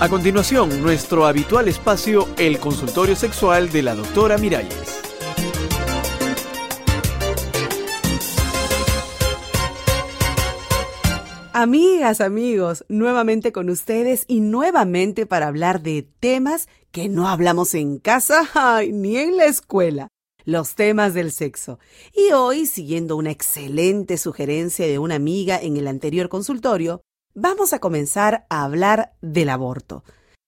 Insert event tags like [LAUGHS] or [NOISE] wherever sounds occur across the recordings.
A continuación, nuestro habitual espacio, el consultorio sexual de la doctora Miralles. Amigas, amigos, nuevamente con ustedes y nuevamente para hablar de temas que no hablamos en casa [LAUGHS] ni en la escuela, los temas del sexo. Y hoy, siguiendo una excelente sugerencia de una amiga en el anterior consultorio, vamos a comenzar a hablar del aborto.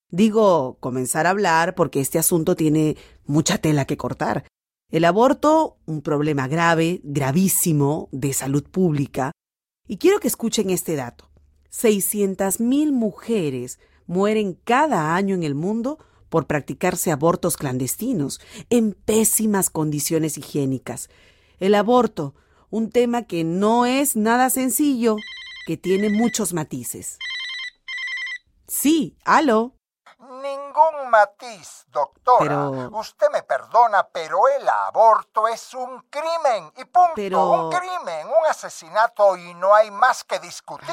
Digo comenzar a hablar porque este asunto tiene mucha tela que cortar. El aborto, un problema grave, gravísimo, de salud pública. Y quiero que escuchen este dato. 600.000 mujeres mueren cada año en el mundo por practicarse abortos clandestinos, en pésimas condiciones higiénicas. El aborto, un tema que no es nada sencillo, que tiene muchos matices. Sí, aló. Ningún matiz, doctora. Usted me perdona, pero el aborto es un crimen y punto. Pero... Un crimen, un asesinato y no hay más que discutir.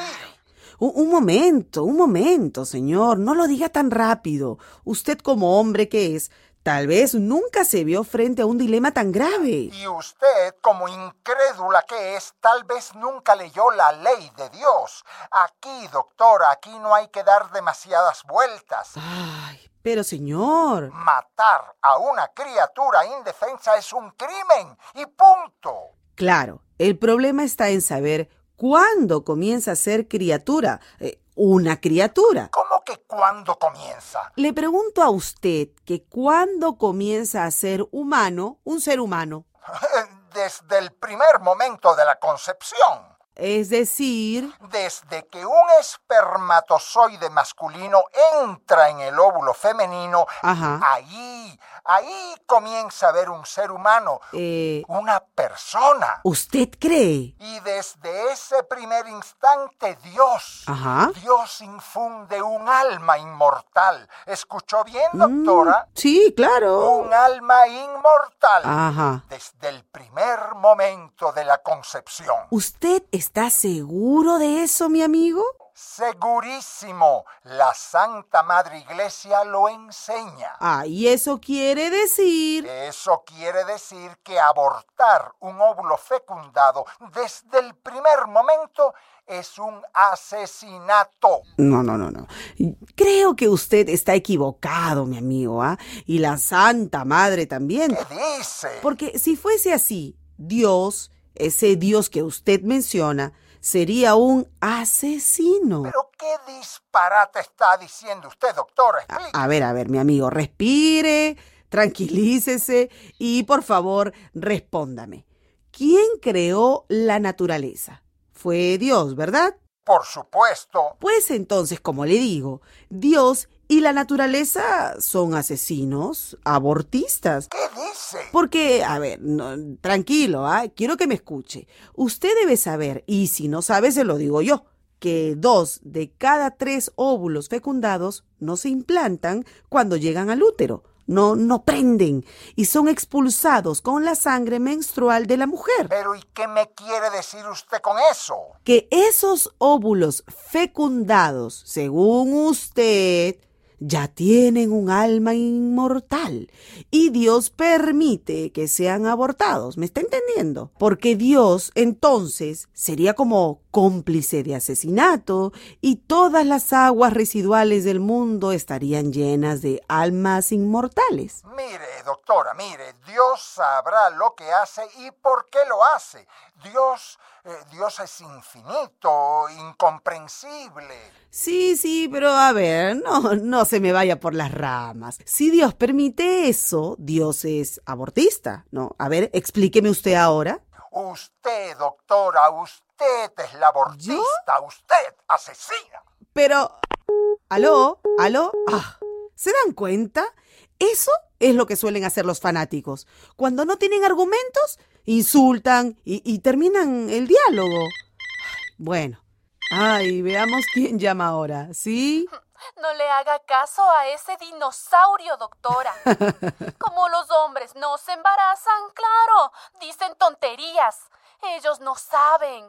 Un, un, momento, un momento, señor. No lo diga tan rápido. Usted como hombre que es, Tal vez nunca se vio frente a un dilema tan grave. Y usted, como incrédula que es, tal vez nunca leyó la ley de Dios. Aquí, doctora, aquí no hay que dar demasiadas vueltas. Ay, pero señor. Matar a una criatura indefensa es un crimen. Y punto. Claro, el problema está en saber cuándo comienza a ser criatura. Eh, una criatura. ¿Cómo que cuándo comienza? Le pregunto a usted que cuándo comienza a ser humano un ser humano. [LAUGHS] Desde el primer momento de la concepción. Es decir... Desde que un espermatozoide masculino entra en el óvulo femenino, Ajá. ahí, ahí comienza a ver un ser humano, eh, una persona. ¿Usted cree? Y desde ese primer instante Dios, Ajá. Dios infunde un alma inmortal. ¿Escuchó bien, doctora? Mm, sí, claro. Un alma inmortal. Ajá. Desde el primer momento de la concepción. ¿Usted está seguro de eso, mi amigo? Segurísimo. La Santa Madre Iglesia lo enseña. Ah, y eso quiere decir... Eso quiere decir que abortar un óvulo fecundado desde el primer momento es un asesinato. No, no, no, no. Creo que usted está equivocado, mi amigo, ¿ah? Y la Santa Madre también. ¿Qué dice? Porque si fuese así, Dios, ese Dios que usted menciona, sería un asesino. ¿Pero qué disparate está diciendo usted, doctora? A, a, ver, a ver, mi amigo, respire, tranquilícese y por favor respóndame. ¿Quién creó la naturaleza? Fue Dios, ¿verdad? Por supuesto. Pues entonces, como le digo, Dios y la naturaleza son asesinos, abortistas. ¿Qué dice? Porque, a ver, no, tranquilo, ¿eh? quiero que me escuche. Usted debe saber, y si no sabe, se lo digo yo, que dos de cada tres óvulos fecundados no se implantan cuando llegan al útero. No, no prenden y son expulsados con la sangre menstrual de la mujer. Pero ¿y qué me quiere decir usted con eso? Que esos óvulos fecundados, según usted, ya tienen un alma inmortal y Dios permite que sean abortados. ¿Me está entendiendo? Porque Dios entonces sería como cómplice de asesinato y todas las aguas residuales del mundo estarían llenas de almas inmortales. Mire, doctora, mire, Dios sabrá lo que hace y por qué lo hace. Dios, eh, Dios es infinito, incomprensible. Sí, sí, pero a ver, no, no se me vaya por las ramas. Si Dios permite eso, Dios es abortista, ¿no? A ver, explíqueme usted ahora. Usted, doctora, usted es la abortista, ¿Yo? usted, asesina. Pero, ¿aló? ¿Aló? Ah, ¿Se dan cuenta? Eso es lo que suelen hacer los fanáticos. Cuando no tienen argumentos, insultan y, y terminan el diálogo. Bueno, ay, veamos quién llama ahora, ¿sí? No le haga caso a ese dinosaurio, doctora. [LAUGHS] Como los hombres no se embarazan, claro, tonterías. Ellos no saben.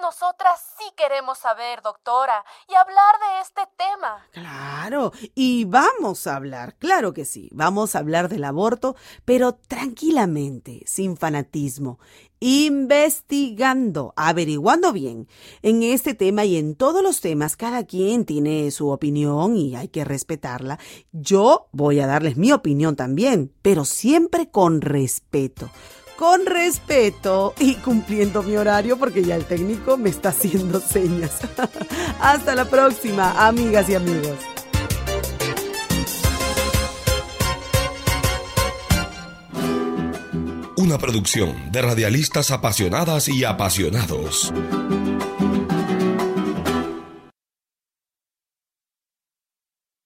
Nosotras sí queremos saber, doctora, y hablar de este tema. Claro, y vamos a hablar, claro que sí, vamos a hablar del aborto, pero tranquilamente, sin fanatismo, investigando, averiguando bien. En este tema y en todos los temas, cada quien tiene su opinión y hay que respetarla. Yo voy a darles mi opinión también, pero siempre con respeto con respeto y cumpliendo mi horario porque ya el técnico me está haciendo [LAUGHS] señas. Hasta la próxima, amigas y amigos. Una producción de radialistas apasionadas y apasionados.